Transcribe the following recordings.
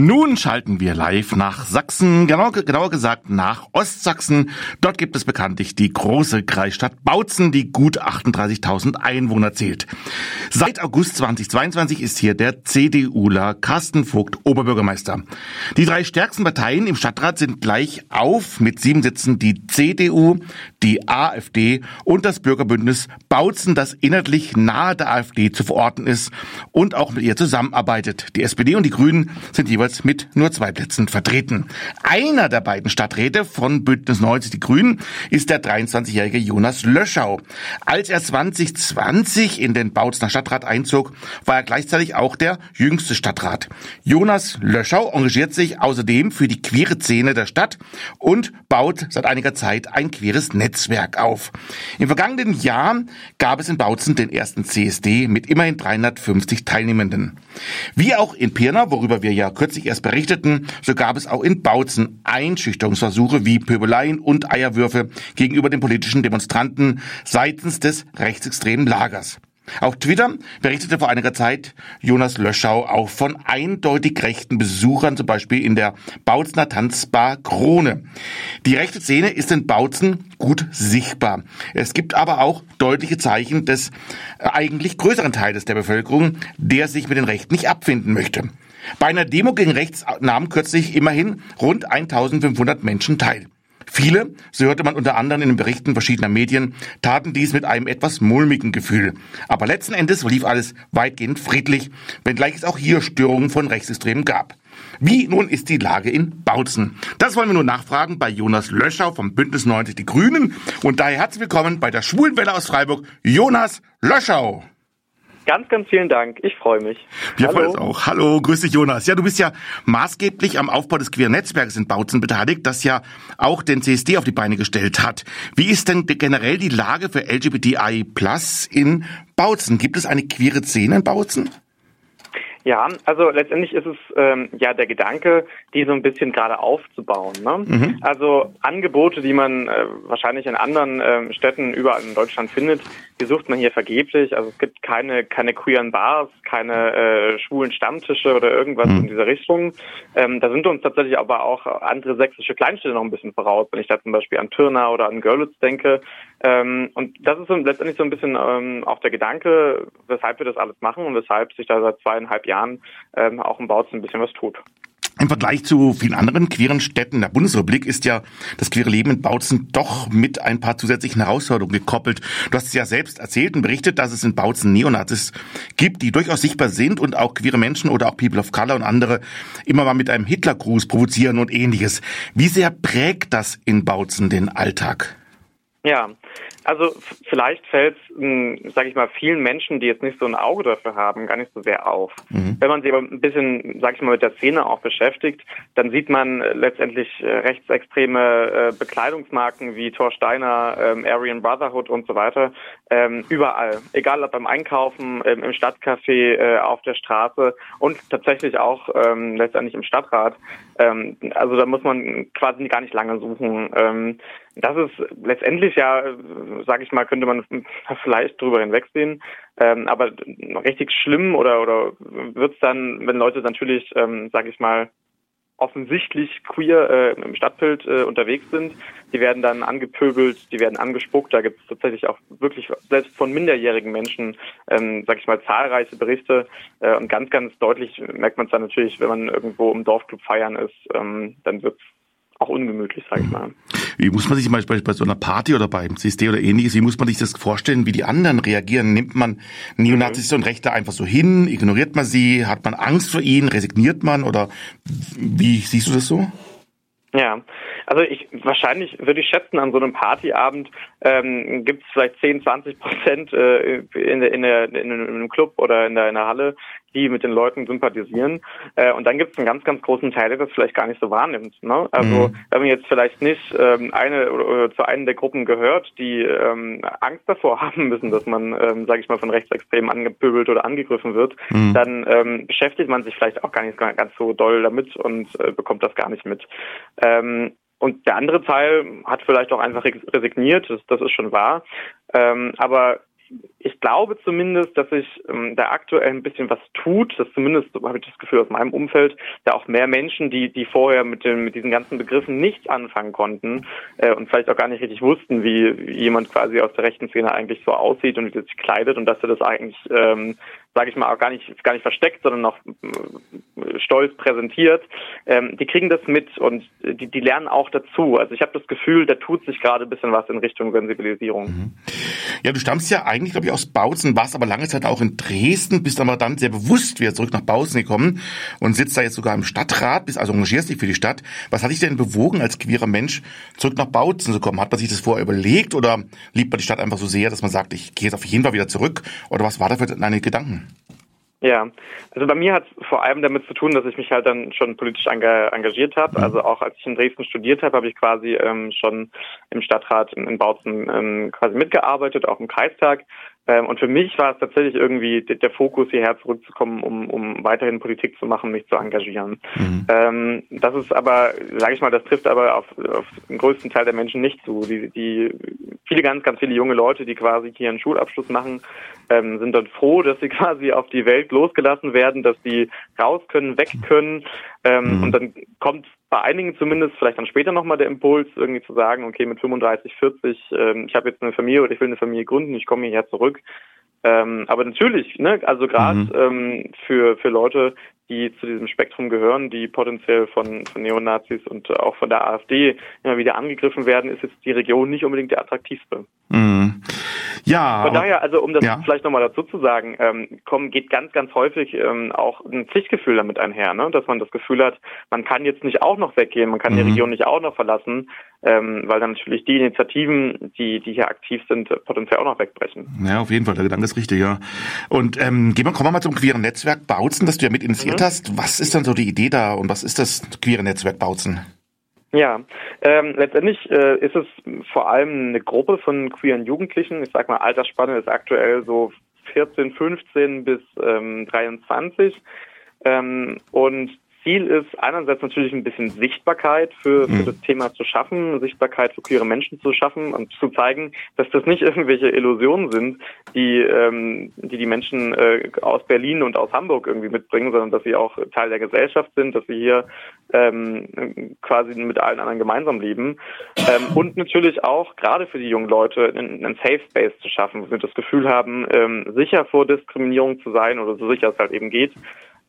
Nun schalten wir live nach Sachsen, genau, genauer gesagt nach Ostsachsen. Dort gibt es bekanntlich die große Kreisstadt Bautzen, die gut 38.000 Einwohner zählt. Seit August 2022 ist hier der CDUler Carsten Vogt Oberbürgermeister. Die drei stärksten Parteien im Stadtrat sind gleich auf mit sieben Sitzen die CDU, die AfD und das Bürgerbündnis Bautzen, das inhaltlich nahe der AfD zu verorten ist und auch mit ihr zusammenarbeitet. Die SPD und die Grünen sind jeweils mit nur zwei Plätzen vertreten. Einer der beiden Stadträte von Bündnis 90 Die Grünen ist der 23-jährige Jonas Löschau. Als er 2020 in den Bautzener Stadtrat einzog, war er gleichzeitig auch der jüngste Stadtrat. Jonas Löschau engagiert sich außerdem für die queere Szene der Stadt und baut seit einiger Zeit ein queeres Netzwerk auf. Im vergangenen Jahr gab es in Bautzen den ersten CSD mit immerhin 350 Teilnehmenden. Wie auch in Pirna, worüber wir ja kürzlich erst berichteten, so gab es auch in Bautzen Einschüchterungsversuche wie Pöbeleien und Eierwürfe gegenüber den politischen Demonstranten seitens des rechtsextremen Lagers. Auf Twitter berichtete vor einiger Zeit Jonas Löschau auch von eindeutig rechten Besuchern, zum Beispiel in der Bautzner Tanzbar Krone. Die rechte Szene ist in Bautzen gut sichtbar. Es gibt aber auch deutliche Zeichen des äh, eigentlich größeren Teiles der Bevölkerung, der sich mit den Rechten nicht abfinden möchte. Bei einer Demo gegen rechts nahmen kürzlich immerhin rund 1500 Menschen teil. Viele, so hörte man unter anderem in den Berichten verschiedener Medien, taten dies mit einem etwas mulmigen Gefühl. Aber letzten Endes lief alles weitgehend friedlich, wenngleich es auch hier Störungen von Rechtsextremen gab. Wie nun ist die Lage in Bautzen? Das wollen wir nun nachfragen bei Jonas Löschau vom Bündnis 90 Die Grünen. Und daher herzlich willkommen bei der Schwulenwelle aus Freiburg, Jonas Löschau. Ganz, ganz vielen Dank. Ich freue mich. Wir freuen uns auch. Hallo, grüß dich, Jonas. Ja, du bist ja maßgeblich am Aufbau des queeren Netzwerks in Bautzen beteiligt, das ja auch den CSD auf die Beine gestellt hat. Wie ist denn generell die Lage für LGBTI Plus in Bautzen? Gibt es eine queere Szene in Bautzen? Ja, also letztendlich ist es ähm, ja der Gedanke, die so ein bisschen gerade aufzubauen. Ne? Mhm. Also Angebote, die man äh, wahrscheinlich in anderen ähm, Städten überall in Deutschland findet, die sucht man hier vergeblich. Also es gibt keine keine queeren Bars, keine äh, schwulen Stammtische oder irgendwas mhm. in dieser Richtung. Ähm, da sind uns tatsächlich aber auch andere sächsische Kleinstädte noch ein bisschen voraus, wenn ich da zum Beispiel an Pirna oder an Görlitz denke. Ähm, und das ist so, letztendlich so ein bisschen ähm, auch der Gedanke, weshalb wir das alles machen und weshalb sich da seit zweieinhalb Jahren ähm, auch im Bautzen ein bisschen was tut. Im Vergleich zu vielen anderen queeren Städten der Bundesrepublik ist ja das queere Leben in Bautzen doch mit ein paar zusätzlichen Herausforderungen gekoppelt. Du hast es ja selbst erzählt und berichtet, dass es in Bautzen Neonazis gibt, die durchaus sichtbar sind und auch queere Menschen oder auch People of Color und andere immer mal mit einem Hitlergruß provozieren und ähnliches. Wie sehr prägt das in Bautzen den Alltag? Ja, also vielleicht fällt es, hm, sage ich mal, vielen Menschen, die jetzt nicht so ein Auge dafür haben, gar nicht so sehr auf. Mhm. Wenn man sich aber ein bisschen, sage ich mal, mit der Szene auch beschäftigt, dann sieht man äh, letztendlich äh, rechtsextreme äh, Bekleidungsmarken wie Thor Steiner, ähm, Aryan Brotherhood und so weiter ähm, überall. Egal ob beim Einkaufen, ähm, im Stadtcafé, äh, auf der Straße und tatsächlich auch ähm, letztendlich im Stadtrat. Ähm, also da muss man quasi gar nicht lange suchen. Ähm, das ist letztendlich ja, sage ich mal, könnte man vielleicht drüber hinwegsehen. Ähm, aber richtig schlimm oder oder wird's dann, wenn Leute natürlich, ähm, sage ich mal, offensichtlich queer äh, im Stadtbild äh, unterwegs sind. Die werden dann angepöbelt, die werden angespuckt. Da gibt es tatsächlich auch wirklich selbst von minderjährigen Menschen, ähm, sag ich mal, zahlreiche Berichte. Äh, und ganz, ganz deutlich merkt man es dann natürlich, wenn man irgendwo im Dorfclub feiern ist, ähm, dann wird auch ungemütlich, sag ich mal. Wie muss man sich zum Beispiel bei so einer Party oder beim CSD oder ähnliches, wie muss man sich das vorstellen, wie die anderen reagieren? Nimmt man Neonazis mhm. und Rechte einfach so hin? Ignoriert man sie? Hat man Angst vor ihnen? Resigniert man? Oder wie siehst du das so? Ja, also ich wahrscheinlich würde ich schätzen, an so einem Partyabend ähm, gibt es vielleicht 10, 20 Prozent äh, in, in, der, in, einem Club oder in der, in der Halle, die mit den Leuten sympathisieren. Äh, und dann gibt es einen ganz, ganz großen Teil, der das vielleicht gar nicht so wahrnimmt. Ne? Also mhm. wenn man jetzt vielleicht nicht ähm, eine oder, zu einem der Gruppen gehört, die ähm, Angst davor haben müssen, dass man, ähm, sage ich mal, von Rechtsextremen angepöbelt oder angegriffen wird, mhm. dann ähm, beschäftigt man sich vielleicht auch gar nicht ganz so doll damit und äh, bekommt das gar nicht mit. Ähm, und der andere Teil hat vielleicht auch einfach resigniert, das, das ist schon wahr. Ähm, aber ich glaube zumindest, dass sich ähm, da aktuell ein bisschen was tut. Das zumindest habe ich das Gefühl aus meinem Umfeld, da auch mehr Menschen, die die vorher mit den mit diesen ganzen Begriffen nichts anfangen konnten äh, und vielleicht auch gar nicht richtig wussten, wie, wie jemand quasi aus der rechten Szene eigentlich so aussieht und wie er sich kleidet und dass er das eigentlich ähm, sage ich mal, auch gar nicht, gar nicht versteckt, sondern noch äh, stolz präsentiert, ähm, die kriegen das mit und die, die lernen auch dazu. Also ich habe das Gefühl, da tut sich gerade ein bisschen was in Richtung Sensibilisierung. Mhm. Ja, du stammst ja eigentlich, glaube ich, aus Bautzen, warst aber lange Zeit auch in Dresden, bist aber dann sehr bewusst wieder zurück nach Bautzen gekommen und sitzt da jetzt sogar im Stadtrat, bist also engagierst dich für die Stadt. Was hat dich denn bewogen, als queerer Mensch zurück nach Bautzen zu kommen? Hat man sich das vorher überlegt oder liebt man die Stadt einfach so sehr, dass man sagt, ich gehe jetzt auf jeden Fall wieder zurück? Oder was war da für deine Gedanken? Ja, also bei mir hat es vor allem damit zu tun, dass ich mich halt dann schon politisch engagiert habe. Mhm. Also auch als ich in Dresden studiert habe, habe ich quasi ähm, schon im Stadtrat in, in Bautzen ähm, quasi mitgearbeitet, auch im Kreistag. Ähm, und für mich war es tatsächlich irgendwie der Fokus, hierher zurückzukommen, um, um weiterhin Politik zu machen, mich zu engagieren. Mhm. Ähm, das ist aber, sage ich mal, das trifft aber auf, auf den größten Teil der Menschen nicht zu. Die, die viele, ganz, ganz viele junge Leute, die quasi hier einen Schulabschluss machen, ähm, sind dann froh, dass sie quasi auf die Welt losgelassen werden, dass sie raus können, weg können. Ähm, mhm. Und dann kommt bei einigen zumindest vielleicht dann später nochmal der Impuls, irgendwie zu sagen, okay, mit 35, 40, ähm, ich habe jetzt eine Familie oder ich will eine Familie gründen, ich komme hierher zurück. Ähm, aber natürlich, ne, also gerade mhm. ähm, für, für Leute, die zu diesem Spektrum gehören, die potenziell von, von Neonazis und auch von der AfD immer wieder angegriffen werden, ist jetzt die Region nicht unbedingt der attraktivste. Mhm. Ja. Von daher, also um das ja. vielleicht nochmal dazu zu sagen, ähm, kommen geht ganz, ganz häufig ähm, auch ein Pflichtgefühl damit einher, ne? dass man das Gefühl hat, man kann jetzt nicht auch noch weggehen, man kann mhm. die Region nicht auch noch verlassen, ähm, weil dann natürlich die Initiativen, die, die hier aktiv sind, potenziell auch noch wegbrechen. Ja, auf jeden Fall, der Gedanke ist richtig, ja. Und ähm, gehen wir, kommen wir mal zum queeren Netzwerk Bautzen, das du ja mit initiiert mhm. hast. Was ist dann so die Idee da und was ist das queere Netzwerk Bautzen? Ja, ähm, letztendlich äh, ist es vor allem eine Gruppe von queeren Jugendlichen. Ich sag mal, Altersspanne ist aktuell so 14, 15 bis ähm, 23. Ähm, und Ziel ist einerseits natürlich ein bisschen Sichtbarkeit für, für mhm. das Thema zu schaffen, Sichtbarkeit für queere Menschen zu schaffen und zu zeigen, dass das nicht irgendwelche Illusionen sind, die ähm, die, die Menschen äh, aus Berlin und aus Hamburg irgendwie mitbringen, sondern dass sie auch Teil der Gesellschaft sind, dass sie hier ähm, quasi mit allen anderen gemeinsam leben. Ähm, und natürlich auch gerade für die jungen Leute einen, einen Safe Space zu schaffen, wo sie das Gefühl haben, ähm, sicher vor Diskriminierung zu sein oder so sicher es halt eben geht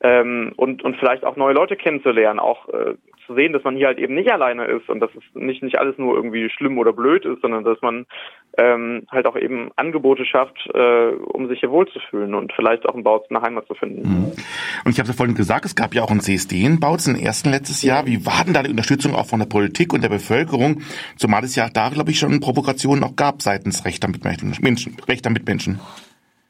ähm, und, und vielleicht auch neue Leute kennenzulernen, auch äh, zu sehen, dass man hier halt eben nicht alleine ist und dass es nicht, nicht alles nur irgendwie schlimm oder blöd ist, sondern dass man ähm, halt auch eben Angebote schafft, äh, um sich hier wohlzufühlen und vielleicht auch in Bautzen eine Heimat zu finden. Mhm. Und ich habe ja vorhin gesagt, es gab ja auch ein CSD in Bautzen, ersten letztes Jahr. Wie war denn da die Unterstützung auch von der Politik und der Bevölkerung? Zumal es ja da, glaube ich, schon Provokationen auch gab seitens rechter Mitmenschen. Rechter Mitmenschen.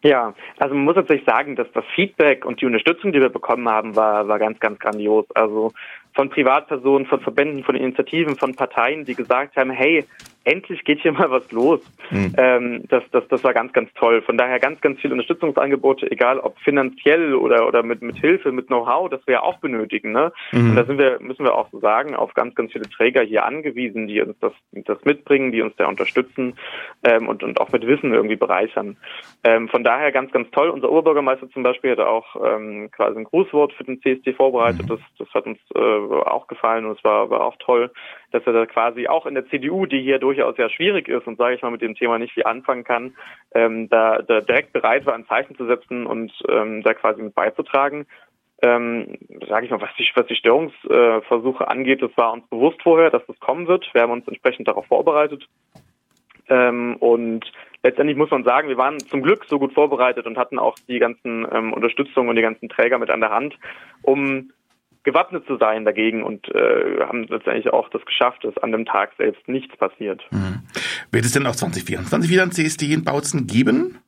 Ja, also man muss tatsächlich sagen, dass das Feedback und die Unterstützung, die wir bekommen haben, war, war ganz, ganz grandios. Also von Privatpersonen, von Verbänden, von Initiativen, von Parteien, die gesagt haben, hey, endlich geht hier mal was los. Mhm. Ähm, das, das, das war ganz, ganz toll. Von daher ganz, ganz viele Unterstützungsangebote, egal ob finanziell oder, oder mit, mit Hilfe, mit Know-how, das wir ja auch benötigen. Ne? Mhm. Und da sind wir, müssen wir auch so sagen, auf ganz, ganz viele Träger hier angewiesen, die uns das, das mitbringen, die uns da unterstützen ähm, und, und auch mit Wissen irgendwie bereichern. Ähm, von daher ganz, ganz toll. Unser Oberbürgermeister zum Beispiel hat auch ähm, quasi ein Grußwort für den CSD vorbereitet. Mhm. Das, das hat uns äh, auch gefallen und es war, war auch toll, dass er da quasi auch in der CDU, die hier durchaus ja schwierig ist und sage ich mal mit dem Thema nicht viel anfangen kann, ähm, da, da direkt bereit war, ein Zeichen zu setzen und ähm, da quasi mit beizutragen. Ähm, sage ich mal, was die, was die Störungsversuche äh, angeht, das war uns bewusst vorher, dass das kommen wird. Wir haben uns entsprechend darauf vorbereitet. Ähm, und letztendlich muss man sagen, wir waren zum Glück so gut vorbereitet und hatten auch die ganzen ähm, Unterstützungen und die ganzen Träger mit an der Hand, um gewappnet zu sein dagegen und äh, haben letztendlich auch das geschafft, dass an dem Tag selbst nichts passiert. Mhm. Wird es denn auch 2024 wieder ein CSD in Bautzen geben?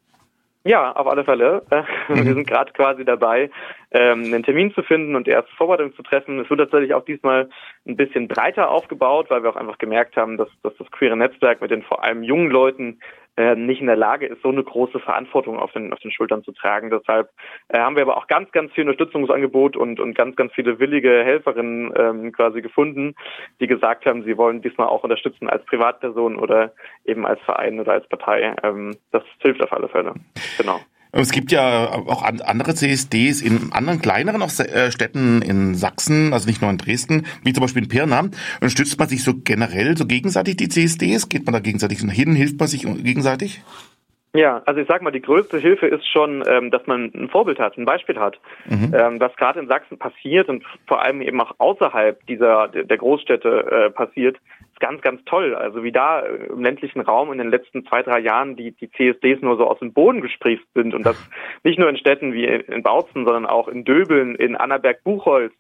Ja, auf alle Fälle. Mhm. Wir sind gerade quasi dabei, ähm, einen Termin zu finden und die erste Vorbereitung zu treffen. Es wird tatsächlich auch diesmal ein bisschen breiter aufgebaut, weil wir auch einfach gemerkt haben, dass, dass das queere Netzwerk mit den vor allem jungen Leuten äh, nicht in der Lage ist, so eine große Verantwortung auf den, auf den Schultern zu tragen. Deshalb äh, haben wir aber auch ganz, ganz viel Unterstützungsangebot und, und ganz, ganz viele willige Helferinnen ähm, quasi gefunden, die gesagt haben, sie wollen diesmal auch unterstützen als Privatperson oder eben als Verein oder als Partei. Ähm, das hilft auf alle Fälle. Genau. Es gibt ja auch andere CSDs in anderen kleineren äh, Städten in Sachsen, also nicht nur in Dresden, wie zum Beispiel in Pirna. Und stützt man sich so generell so gegenseitig die CSDs? Geht man da gegenseitig hin? Hilft man sich gegenseitig? Ja, also ich sag mal, die größte Hilfe ist schon, ähm, dass man ein Vorbild hat, ein Beispiel hat. Mhm. Ähm, was gerade in Sachsen passiert und vor allem eben auch außerhalb dieser der Großstädte äh, passiert, ist ganz, ganz toll. Also wie da im ländlichen Raum in den letzten zwei, drei Jahren die, die CSDs nur so aus dem Boden gesprießt sind und das nicht nur in Städten wie in Bautzen, sondern auch in Döbeln, in Annaberg-Buchholz,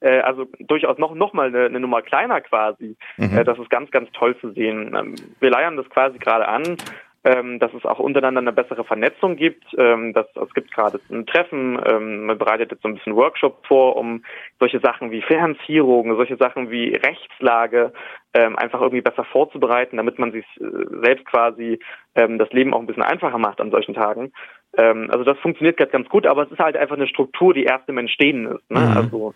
äh, also durchaus noch, noch mal eine, eine Nummer kleiner quasi. Mhm. Äh, das ist ganz, ganz toll zu sehen. Ähm, wir leiern das quasi gerade an ähm, dass es auch untereinander eine bessere Vernetzung gibt. Ähm, dass, es gibt gerade ein Treffen, ähm, man bereitet jetzt so ein bisschen Workshop vor, um solche Sachen wie Finanzierung, solche Sachen wie Rechtslage ähm, einfach irgendwie besser vorzubereiten, damit man sich äh, selbst quasi ähm, das Leben auch ein bisschen einfacher macht an solchen Tagen. Ähm, also das funktioniert gerade ganz gut, aber es ist halt einfach eine Struktur, die erst im Entstehen ist. Ne? Mhm. Also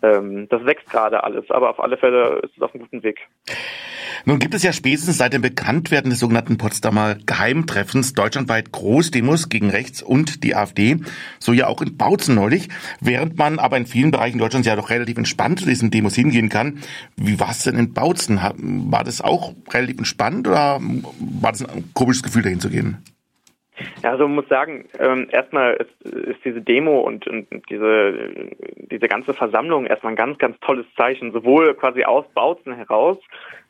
das wächst gerade alles, aber auf alle Fälle ist es auf einem guten Weg. Nun gibt es ja spätestens seit dem Bekanntwerden des sogenannten Potsdamer Geheimtreffens deutschlandweit Großdemos gegen rechts und die AfD, so ja auch in Bautzen neulich, während man aber in vielen Bereichen Deutschlands ja doch relativ entspannt zu diesen Demos hingehen kann. Wie war es denn in Bautzen? War das auch relativ entspannt oder war das ein komisches Gefühl, dahin zu gehen? Ja, also man muss sagen, ähm, erstmal ist, ist diese Demo und, und diese, diese ganze Versammlung erstmal ein ganz, ganz tolles Zeichen, sowohl quasi aus Bautzen heraus,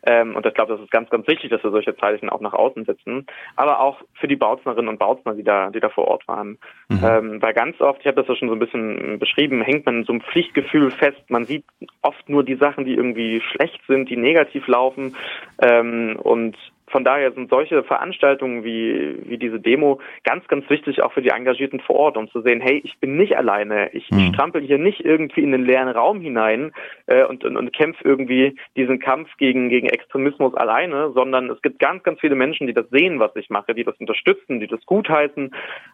ähm, und ich glaube, das ist ganz, ganz wichtig, dass wir solche Zeichen auch nach außen setzen, aber auch für die Bautznerinnen und Bautzner, die da, die da vor Ort waren. Mhm. Ähm, weil ganz oft, ich habe das ja schon so ein bisschen beschrieben, hängt man in so einem Pflichtgefühl fest. Man sieht oft nur die Sachen, die irgendwie schlecht sind, die negativ laufen ähm, und von daher sind solche Veranstaltungen wie, wie diese Demo ganz, ganz wichtig auch für die Engagierten vor Ort, um zu sehen, hey, ich bin nicht alleine, ich, mhm. strampel hier nicht irgendwie in den leeren Raum hinein äh, und, und, und kämpfe irgendwie diesen Kampf gegen, gegen Extremismus alleine, sondern es gibt ganz, ganz viele Menschen, die das sehen, was ich mache, die das unterstützen, die das gutheißen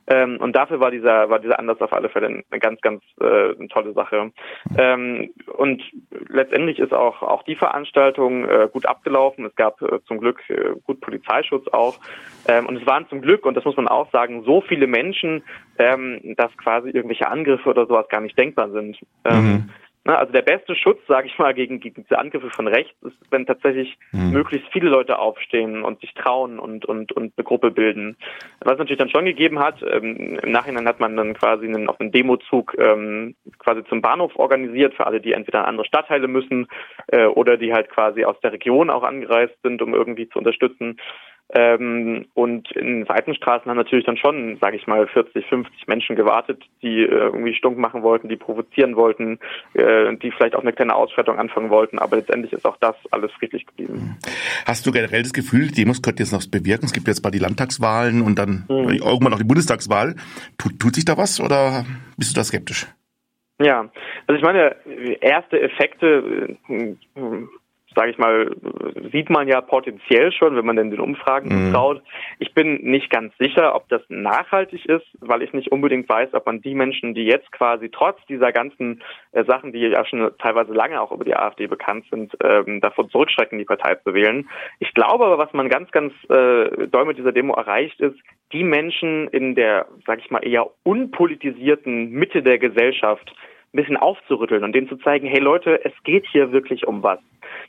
ähm, und dafür war dieser, war dieser Anlass auf alle Fälle eine ganz, ganz äh, eine tolle Sache. Ähm, und letztendlich ist auch, auch die Veranstaltung äh, gut abgelaufen. Es gab äh, zum Glück äh, gut Polizeischutz auch. Ähm, und es waren zum Glück, und das muss man auch sagen, so viele Menschen, ähm, dass quasi irgendwelche Angriffe oder sowas gar nicht denkbar sind. Ähm, mhm. Ne, also der beste Schutz, sage ich mal, gegen, gegen diese Angriffe von rechts ist, wenn tatsächlich mhm. möglichst viele Leute aufstehen und sich trauen und, und, und eine Gruppe bilden. Was es natürlich dann schon gegeben hat, ähm, im Nachhinein hat man dann quasi einen, auf einen Demozug ähm, quasi zum Bahnhof organisiert für alle, die entweder in andere Stadtteile müssen äh, oder die halt quasi aus der Region auch angereist sind, um irgendwie zu unterstützen. Ähm, und in Seitenstraßen haben natürlich dann schon, sage ich mal, 40, 50 Menschen gewartet, die äh, irgendwie stunk machen wollten, die provozieren wollten, äh, die vielleicht auch eine kleine Ausschreitung anfangen wollten. Aber letztendlich ist auch das alles friedlich geblieben. Hast du generell das Gefühl, Demos könnte jetzt noch bewirken? Es gibt jetzt mal die Landtagswahlen und dann mhm. irgendwann auch die Bundestagswahl. Tut, tut sich da was oder bist du da skeptisch? Ja, also ich meine, erste Effekte äh, sage ich mal, sieht man ja potenziell schon, wenn man denn den Umfragen mhm. traut. Ich bin nicht ganz sicher, ob das nachhaltig ist, weil ich nicht unbedingt weiß, ob man die Menschen, die jetzt quasi trotz dieser ganzen äh, Sachen, die ja schon teilweise lange auch über die AfD bekannt sind, ähm, davon zurückschrecken, die Partei zu wählen. Ich glaube aber, was man ganz, ganz äh, doll mit dieser Demo erreicht ist, die Menschen in der, sage ich mal, eher unpolitisierten Mitte der Gesellschaft ein bisschen aufzurütteln und denen zu zeigen, hey Leute, es geht hier wirklich um was.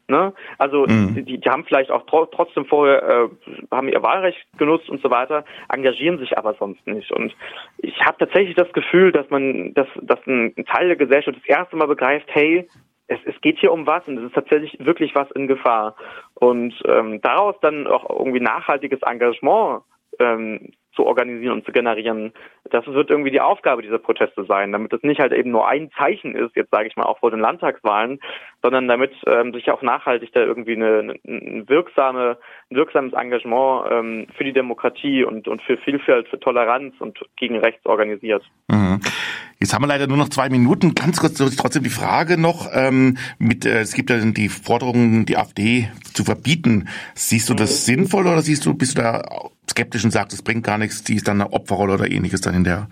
Ne? Also mhm. die, die haben vielleicht auch tro trotzdem vorher äh, haben ihr Wahlrecht genutzt und so weiter, engagieren sich aber sonst nicht. Und ich habe tatsächlich das Gefühl, dass man, dass, dass ein Teil der Gesellschaft das erste Mal begreift, hey, es, es geht hier um was und es ist tatsächlich wirklich was in Gefahr. Und ähm, daraus dann auch irgendwie nachhaltiges Engagement ähm, zu organisieren und zu generieren. Das wird irgendwie die Aufgabe dieser Proteste sein, damit es nicht halt eben nur ein Zeichen ist, jetzt sage ich mal auch vor den Landtagswahlen, sondern damit ähm, sich auch nachhaltig da irgendwie eine, eine wirksame, ein wirksames Engagement ähm, für die Demokratie und, und für Vielfalt, für Toleranz und gegen Rechts organisiert. Mhm. Jetzt haben wir leider nur noch zwei Minuten. Ganz kurz trotzdem die Frage noch. Ähm, mit, äh, es gibt ja die Forderung, die AfD zu verbieten. Siehst du das mhm. sinnvoll oder siehst du, bist du da skeptisch und sagt, es bringt gar nichts, die ist dann eine Opferrolle oder ähnliches dann in der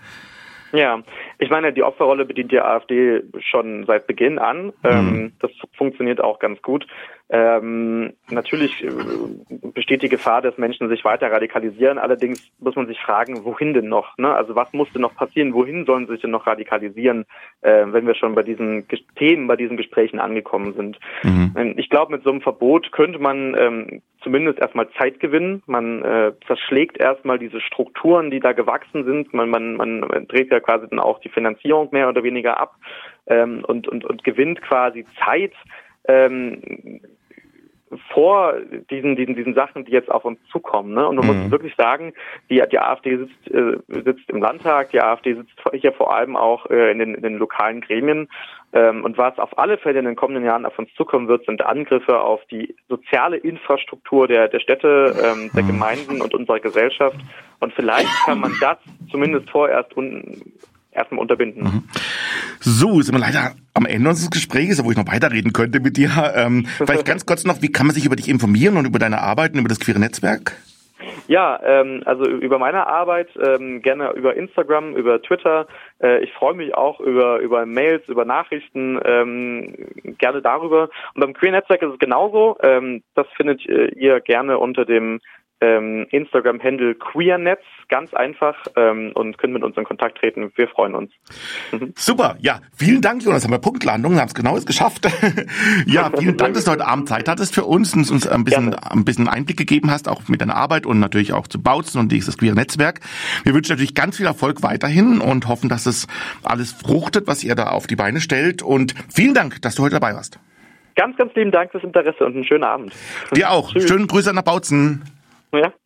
ja, ich meine, die Opferrolle bedient die AfD schon seit Beginn an. Mhm. Ähm, das funktioniert auch ganz gut. Ähm, natürlich äh, besteht die Gefahr, dass Menschen sich weiter radikalisieren. Allerdings muss man sich fragen, wohin denn noch? Ne? Also was muss denn noch passieren? Wohin sollen sie sich denn noch radikalisieren, äh, wenn wir schon bei diesen Themen, bei diesen Gesprächen angekommen sind? Mhm. Ähm, ich glaube, mit so einem Verbot könnte man ähm, zumindest erstmal Zeit gewinnen. Man äh, zerschlägt erstmal diese Strukturen, die da gewachsen sind. Man, man, man dreht ja quasi dann auch die Finanzierung mehr oder weniger ab ähm, und, und, und gewinnt quasi Zeit, ähm, vor diesen, diesen, diesen Sachen, die jetzt auf uns zukommen. Ne? Und man mhm. muss wirklich sagen, die, die AfD sitzt, äh, sitzt im Landtag, die AfD sitzt hier vor allem auch äh, in, den, in den lokalen Gremien. Ähm, und was auf alle Fälle in den kommenden Jahren auf uns zukommen wird, sind Angriffe auf die soziale Infrastruktur der, der Städte, ähm, der mhm. Gemeinden und unserer Gesellschaft. Und vielleicht kann man das zumindest vorerst un erstmal unterbinden. Mhm. So, sind wir leider am Ende unseres Gesprächs, wo ich noch weiterreden könnte mit dir. Ähm, vielleicht ganz kurz noch, wie kann man sich über dich informieren und über deine Arbeit und über das queere Netzwerk? Ja, ähm, also über meine Arbeit ähm, gerne über Instagram, über Twitter. Äh, ich freue mich auch über über Mails, über Nachrichten, ähm, gerne darüber. Und beim Queer Netzwerk ist es genauso. Ähm, das findet ihr gerne unter dem ähm, Instagram-Handle QueerNetz, ganz einfach, ähm, und können mit uns in Kontakt treten. Wir freuen uns. Mhm. Super, ja, vielen Dank, Jonas. Haben wir Punktlandung, haben es genau geschafft. ja, vielen Dank, dass du heute Abend Zeit hattest für uns und uns ein bisschen, Gerne. ein bisschen Einblick gegeben hast, auch mit deiner Arbeit und natürlich auch zu Bautzen und dieses queere Netzwerk. Wir wünschen natürlich ganz viel Erfolg weiterhin und hoffen, dass es alles fruchtet, was ihr da auf die Beine stellt. Und vielen Dank, dass du heute dabei warst. Ganz, ganz lieben Dank fürs Interesse und einen schönen Abend. Dir auch. Schönen Grüße nach Bautzen. Ja.